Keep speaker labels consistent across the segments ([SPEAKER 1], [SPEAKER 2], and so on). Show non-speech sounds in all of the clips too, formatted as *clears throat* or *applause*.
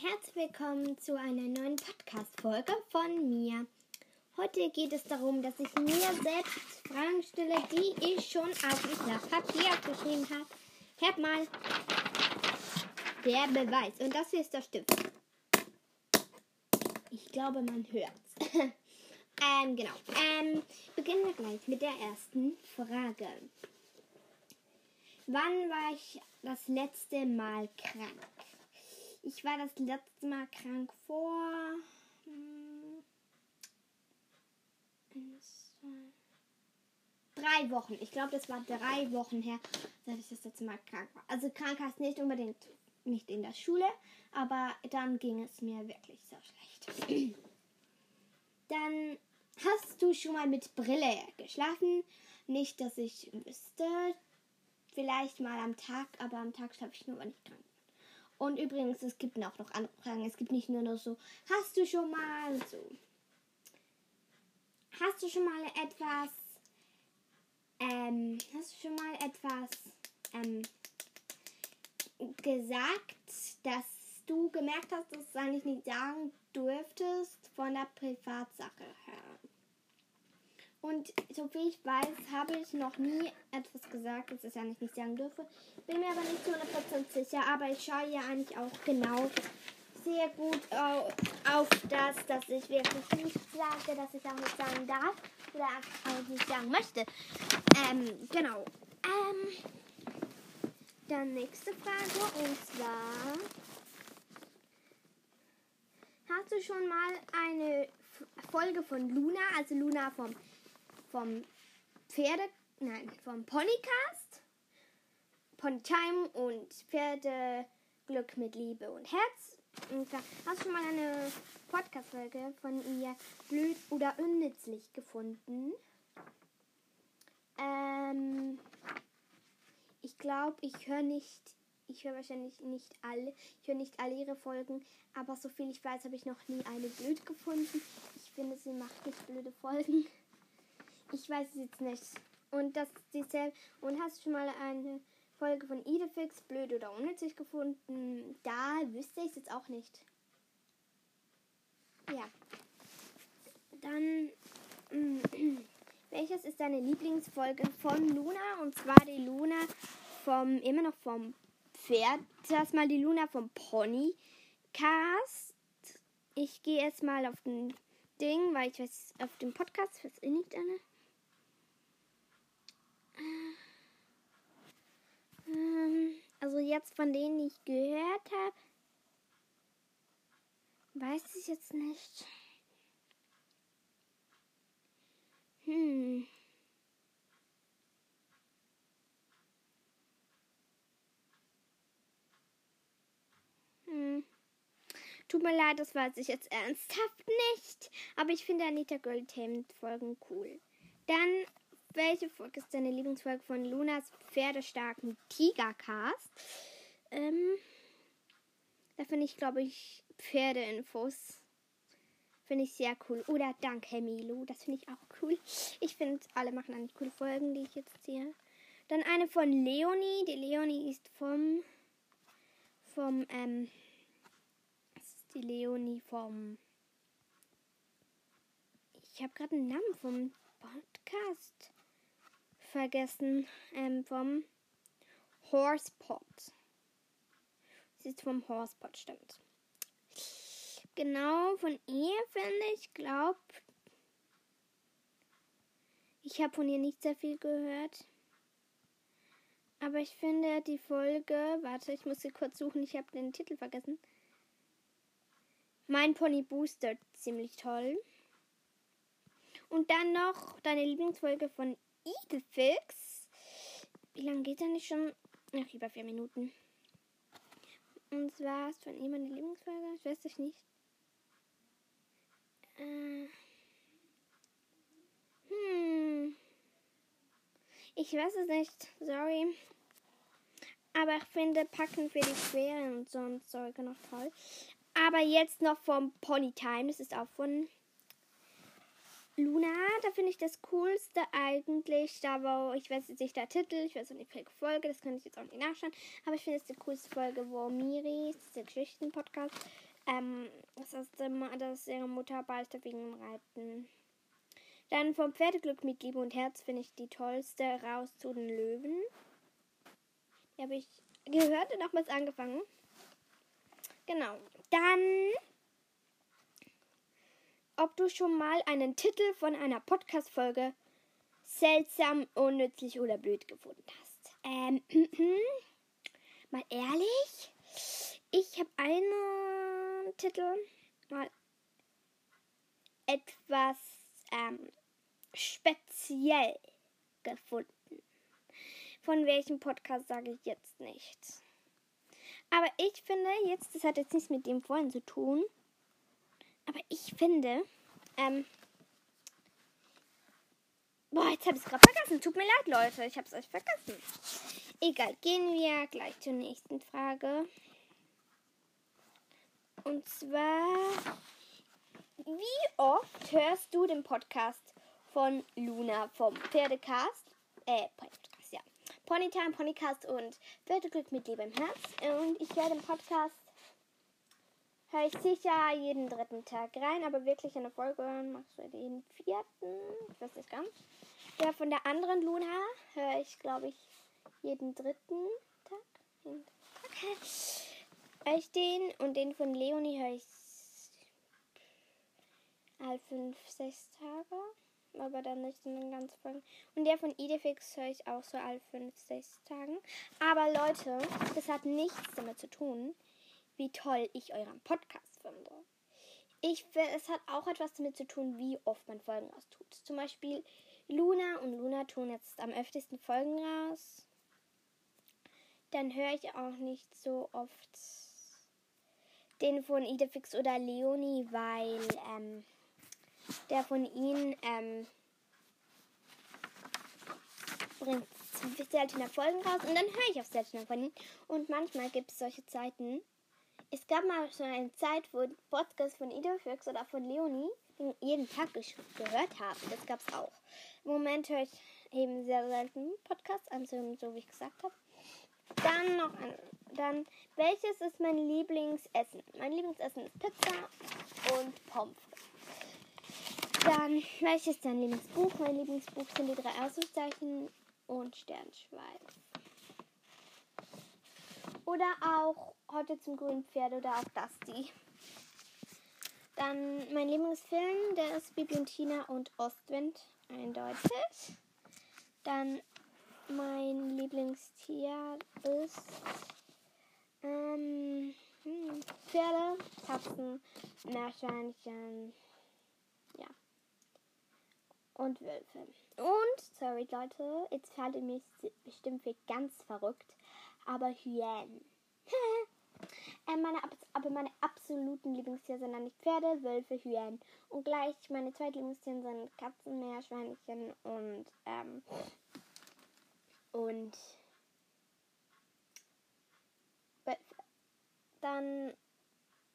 [SPEAKER 1] herzlich willkommen zu einer neuen Podcast-Folge von mir. Heute geht es darum, dass ich mir selbst Fragen stelle, die ich schon auf ein Blatt Papier aufgeschrieben habe. Hört mal. Der Beweis. Und das hier ist der Stift. Ich glaube, man hört's. *laughs* ähm, genau. Ähm, beginnen wir gleich mit der ersten Frage. Wann war ich das letzte Mal krank? Ich war das letzte Mal krank vor. Hm, drei Wochen. Ich glaube, das war drei Wochen her, dass ich das letzte Mal krank war. Also krank heißt nicht unbedingt nicht in der Schule, aber dann ging es mir wirklich sehr schlecht. *clears throat* Dann hast du schon mal mit Brille geschlafen? Nicht, dass ich wüsste. Vielleicht mal am Tag, aber am Tag schlafe ich nur, wenn ich krank. Und übrigens, es gibt auch noch andere Fragen. Es gibt nicht nur noch so, hast du schon mal so. Hast du schon mal etwas. Ähm, hast du schon mal etwas ähm, gesagt, dass du gemerkt hast, dass du eigentlich nicht sagen dürftest von der Privatsache her? Und so wie ich weiß, habe ich noch nie etwas gesagt, das ich eigentlich nicht sagen dürfe. Bin mir aber nicht zu 100% sicher, aber ich schaue ja eigentlich auch genau sehr gut auf das, dass ich wirklich nicht sage, dass ich auch nicht sagen darf oder auch nicht sagen möchte. Ähm, genau. Ähm, dann nächste Frage und zwar hast du schon mal eine Folge von Luna, also Luna vom vom Pferde, nein, vom Ponycast, Ponytime und Pferdeglück mit Liebe und Herz. Und da hast du schon mal eine Podcast-Folge von ihr blöd oder unnützlich gefunden. Ähm, ich glaube, ich höre nicht, ich höre wahrscheinlich nicht alle, ich höre nicht alle ihre Folgen, aber so viel ich weiß, habe ich noch nie eine blöd gefunden. Ich finde, sie macht nicht blöde Folgen. Ich weiß es jetzt nicht. Und das ist dieselbe. Und hast du schon mal eine Folge von Idefix blöd oder unnützig gefunden? Da wüsste ich es jetzt auch nicht. Ja. Dann. *clears throat* welches ist deine Lieblingsfolge von Luna? Und zwar die Luna vom, immer noch vom Pferd. Zuerst mal die Luna vom Ponycast. Ich gehe jetzt mal auf den Ding, weil ich weiß, auf dem Podcast, was eh nicht eine. Ähm, also jetzt von denen ich gehört habe, weiß ich jetzt nicht. Hm. Hm. Tut mir leid, das weiß ich jetzt ernsthaft nicht. Aber ich finde Anita Girl Tamed Folgen cool. Dann welche Folge ist deine Lieblingsfolge von Lunas pferdestarken Tigercast? Ähm, da finde ich, glaube ich, Pferdeinfos. Finde ich sehr cool. Oder Danke, Milo. Das finde ich auch cool. Ich finde, alle machen eigentlich coole Folgen, die ich jetzt ziehe. Dann eine von Leonie. Die Leonie ist vom. Vom, ähm. Ist die Leonie vom. Ich habe gerade einen Namen vom Podcast vergessen ähm, vom Horsepot. Sie ist vom Horsepot, stimmt. Genau, von ihr finde ich, glaube ich habe von ihr nicht sehr viel gehört. Aber ich finde die Folge, warte, ich muss sie kurz suchen, ich habe den Titel vergessen. Mein Pony Booster, ziemlich toll. Und dann noch deine Lieblingsfolge von Idefix. Wie lange geht er nicht schon? Ach, über vier Minuten. Und zwar ist von ihm meine Lieblingsfolge. Ich weiß es nicht. Äh. Hm. Ich weiß es nicht. Sorry. Aber ich finde Packen für die Queren und so ein Zeug noch toll. Aber jetzt noch vom Ponytime. Das ist auch von Luna, da finde ich das coolste eigentlich, da wo, ich weiß jetzt nicht der Titel, ich weiß auch nicht welche Folge, das kann ich jetzt auch nicht nachschauen, aber ich finde es die coolste Folge, wo Miri, das ist der Geschichten-Podcast, ähm, das ist immer, dass ihre Mutter bald wegen Reiten. Dann vom Pferdeglück mit Liebe und Herz finde ich die tollste raus zu den Löwen. Die habe ich gehört und nochmals angefangen. Genau. Dann, ob du schon mal einen Titel von einer Podcast-Folge seltsam, unnützlich oder blöd gefunden hast. Ähm, *clears throat* mal ehrlich, ich habe einen Titel mal etwas ähm, speziell gefunden. Von welchem Podcast sage ich jetzt nicht. Aber ich finde, jetzt, das hat jetzt nichts mit dem vorhin zu tun. Aber ich finde, ähm, boah, jetzt habe ich es gerade vergessen. Tut mir leid, Leute, ich habe es euch vergessen. Egal, gehen wir gleich zur nächsten Frage. Und zwar, wie oft hörst du den Podcast von Luna vom Pferdecast? Äh, Podcast, ja. Ponytime, Ponycast und Pferdeglück mit Liebe im Herz. Und ich höre den Podcast, höre ich sicher jeden dritten Tag rein, aber wirklich eine Folge machst du jeden vierten, ich weiß nicht ganz. Der von der anderen Luna höre ich, glaube ich, jeden dritten Tag. Tag. Höre ich den und den von Leonie höre ich alle fünf, sechs Tage. Aber dann nicht in den ganzen Folgen. Und der von Idefix höre ich auch so alle fünf, sechs Tagen. Aber Leute, das hat nichts damit zu tun, wie toll ich euren Podcast finde. Ich finde, es hat auch etwas damit zu tun, wie oft man Folgen raustut. Zum Beispiel Luna und Luna tun jetzt am öftesten Folgen raus. Dann höre ich auch nicht so oft den von Idefix oder Leonie, weil ähm, der von ihnen ähm, bringt seltener Folgen raus und dann höre ich auf seltener von ihnen. Und manchmal gibt es solche Zeiten. Es gab mal schon eine Zeit, wo Podcasts von Idefix oder von Leonie jeden Tag gehört haben. Das gab es auch. Im Moment höre ich eben sehr selten Podcasts, also so wie ich gesagt habe. Dann noch ein, dann, welches ist mein Lieblingsessen? Mein Lieblingsessen ist Pizza und Pommes Dann, welches ist dein Lieblingsbuch? Mein Lieblingsbuch sind die drei Ausrufzeichen und Sternschweif. Oder auch heute zum grünen Pferd oder auch Dusty. Dann mein Lieblingsfilm, der ist Bibi und Tina und Ostwind, eindeutig. Dann mein Lieblingstier ist ähm, hm, Pferde, Katzen, Meerschweinchen, ja. Und Wölfe. Und, sorry Leute, jetzt haltet mich bestimmt für ganz verrückt, aber Hyänen. *laughs* äh, meine, aber meine absoluten Lieblingstiere sind dann nicht Pferde, Wölfe, Hyänen. Und gleich meine zweiten Lieblingstiere sind Katzen, Meerschweinchen und, ähm, und dann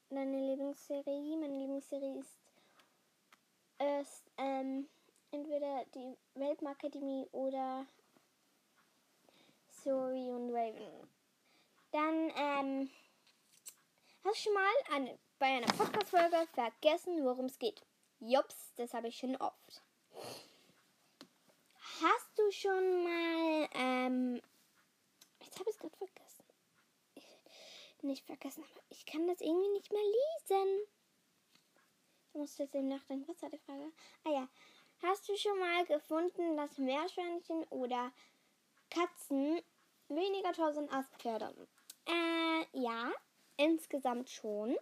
[SPEAKER 1] meine Lieblingsserie. Meine Lieblingsserie ist, ist ähm, entweder die Welpenakademie oder Zoe und Raven. Dann, ähm, hast du schon mal eine, bei einer Podcast-Folge vergessen, worum es geht? Jops, das habe ich schon oft. Hast du schon mal, ähm, jetzt habe ich es gerade vergessen. Ich, nicht vergessen, aber ich kann das irgendwie nicht mehr lesen. Ich muss jetzt eben nachdenken. Was war die Frage? Ah ja. Hast du schon mal gefunden, dass Meerschweinchen oder Katzen weniger toll sind als Pferde? Äh, ja. Insgesamt schon.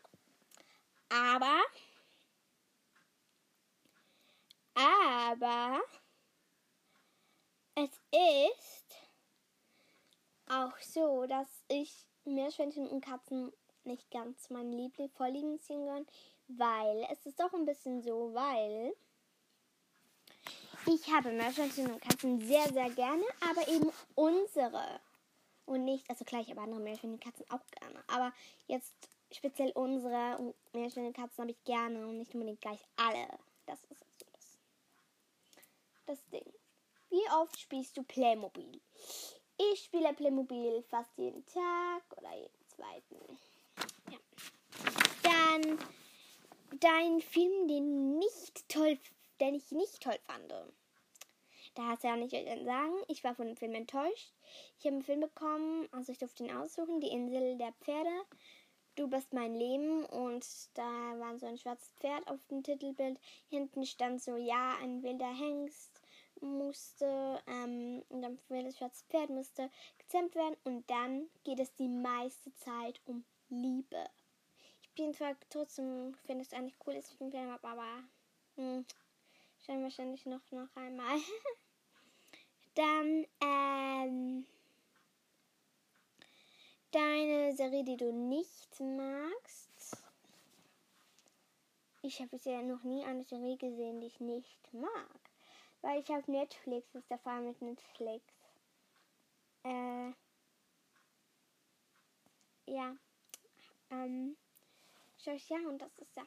[SPEAKER 1] Aber. Aber es ist auch so, dass ich Meerschweinchen und Katzen nicht ganz mein Liebling Vorliegenstieren gehören, weil es ist doch ein bisschen so, weil ich habe Meerschweinchen und Katzen sehr, sehr gerne, aber eben unsere und nicht, also klar, ich habe andere Meerschweinchen und Katzen auch gerne, aber jetzt speziell unsere Meerschweinchen und Katzen habe ich gerne und nicht unbedingt gleich alle. Das ist also das, das Ding. Wie oft spielst du Playmobil? Ich spiele Playmobil fast jeden Tag oder jeden zweiten. Ja. Dann dein Film, den nicht toll, den ich nicht toll fand. Da hast du ja nicht sagen. Ich war von dem Film enttäuscht. Ich habe einen Film bekommen, also ich durfte ihn aussuchen, Die Insel der Pferde. Du bist mein Leben und da war so ein schwarzes Pferd auf dem Titelbild. Hinten stand so, ja, ein wilder Hengst musste, ähm, und dann wildes schwarzes Pferd musste gezähmt werden und dann geht es die meiste Zeit um Liebe. Ich bin zwar trotzdem, finde es eigentlich cool, dass ich den Film habe, aber hm, schauen wahrscheinlich noch, noch einmal. *laughs* dann, ähm, deine Serie, die du nicht magst. Ich habe bisher noch nie eine Serie gesehen, die ich nicht mag. Weil ich habe Netflix, das ist der Fall mit Netflix. Äh, ja. Ähm, schau ich ja, und das ist ja.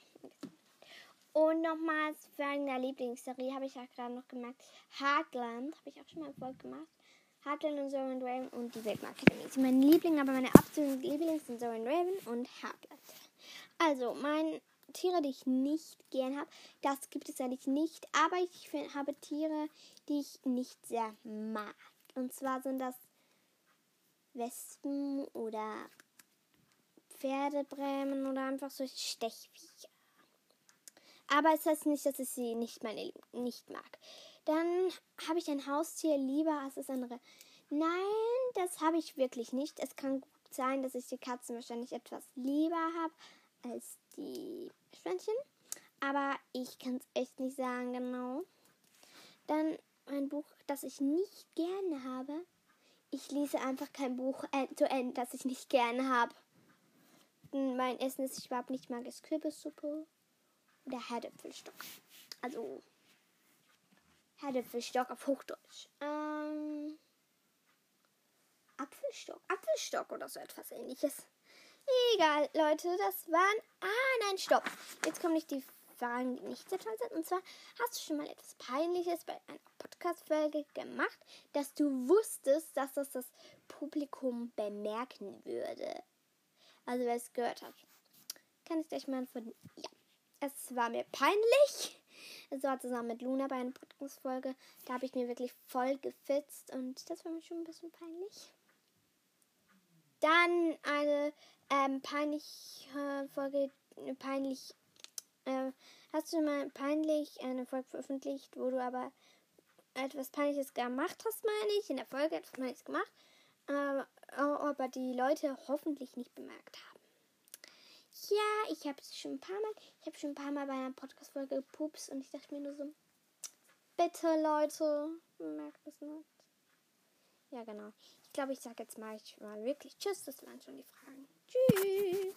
[SPEAKER 1] Und nochmals für eine Lieblingsserie habe ich ja gerade noch gemerkt. Heartland, habe ich auch schon mal Erfolg gemacht. Heartland und Zoran Raven und die Weltmarktakademie sind meine Lieblinge, aber meine absoluten Lieblings sind Zoran Raven und Heartland. Also, mein Tiere, die ich nicht gern habe, das gibt es eigentlich nicht, aber ich find, habe Tiere, die ich nicht sehr mag. Und zwar sind das Wespen oder Pferdebrämen oder einfach solche Stechviecher. Aber es heißt nicht, dass ich sie nicht, meine, nicht mag. Dann habe ich ein Haustier lieber als das andere. Nein, das habe ich wirklich nicht. Es kann gut sein, dass ich die Katzen wahrscheinlich etwas lieber habe als die Schwänzchen. Aber ich kann es echt nicht sagen genau. Dann ein Buch, das ich nicht gerne habe. Ich lese einfach kein Buch äh, zu Ende, das ich nicht gerne habe. Mein Essen, das ich überhaupt nicht mag, ist Kürbissuppe oder Herdäpfelstock. Also Herdäpfelstock auf Hochdeutsch. Ähm, Apfelstock. Apfelstock oder so etwas ähnliches. Egal, Leute, das waren. Ah, nein, stopp. Jetzt kommen nicht die Fragen, die nicht sehr toll sind. Und zwar, hast du schon mal etwas Peinliches bei einer Podcast-Folge gemacht, dass du wusstest, dass das das Publikum bemerken würde? Also, wer es gehört hat. Kann ich gleich mal von. Ja, es war mir peinlich. Es war zusammen mit Luna bei einer Podcast-Folge. Da habe ich mir wirklich voll gefitzt und das war mir schon ein bisschen peinlich. Dann eine ähm, peinliche Folge, peinlich. Äh, hast du mal peinlich eine Folge veröffentlicht, wo du aber etwas Peinliches gemacht hast, meine ich, in der Folge etwas Peinliches gemacht, äh, aber die Leute hoffentlich nicht bemerkt haben. Ja, ich habe es schon ein paar Mal, ich habe schon ein paar Mal bei einer Podcast-Folge gepupst und ich dachte mir nur so, bitte Leute, merkt es nicht. Ja, genau. Ich glaube, ich sage jetzt mal, ich mal wirklich Tschüss, das waren schon die Fragen. Tschüss.